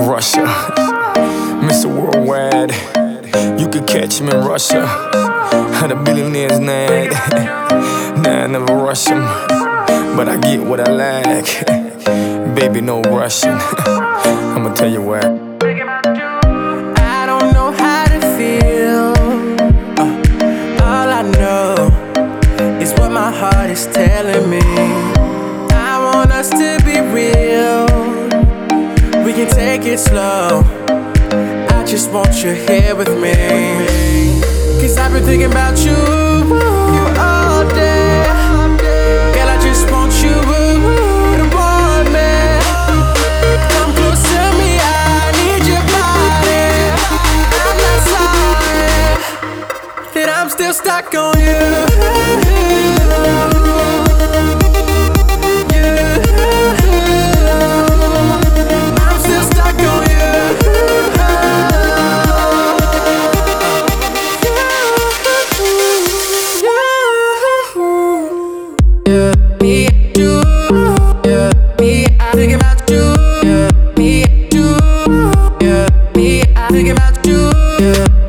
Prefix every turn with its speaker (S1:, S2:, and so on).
S1: Russia, Mr. Worldwide. You could catch him in Russia. The billionaire's nag. Nah, I never rush him. But I get what I like. Baby, no rushing. I'ma tell you why.
S2: I don't know how to feel. Uh, all I know is what my heart is telling me. I want us to take it slow. I just want you here with me. Cause I've been thinking about you all day. Girl, I just want you to want me. Come close to me, I need your body. I'm not that I'm still stuck on you. thinking about you. Yeah.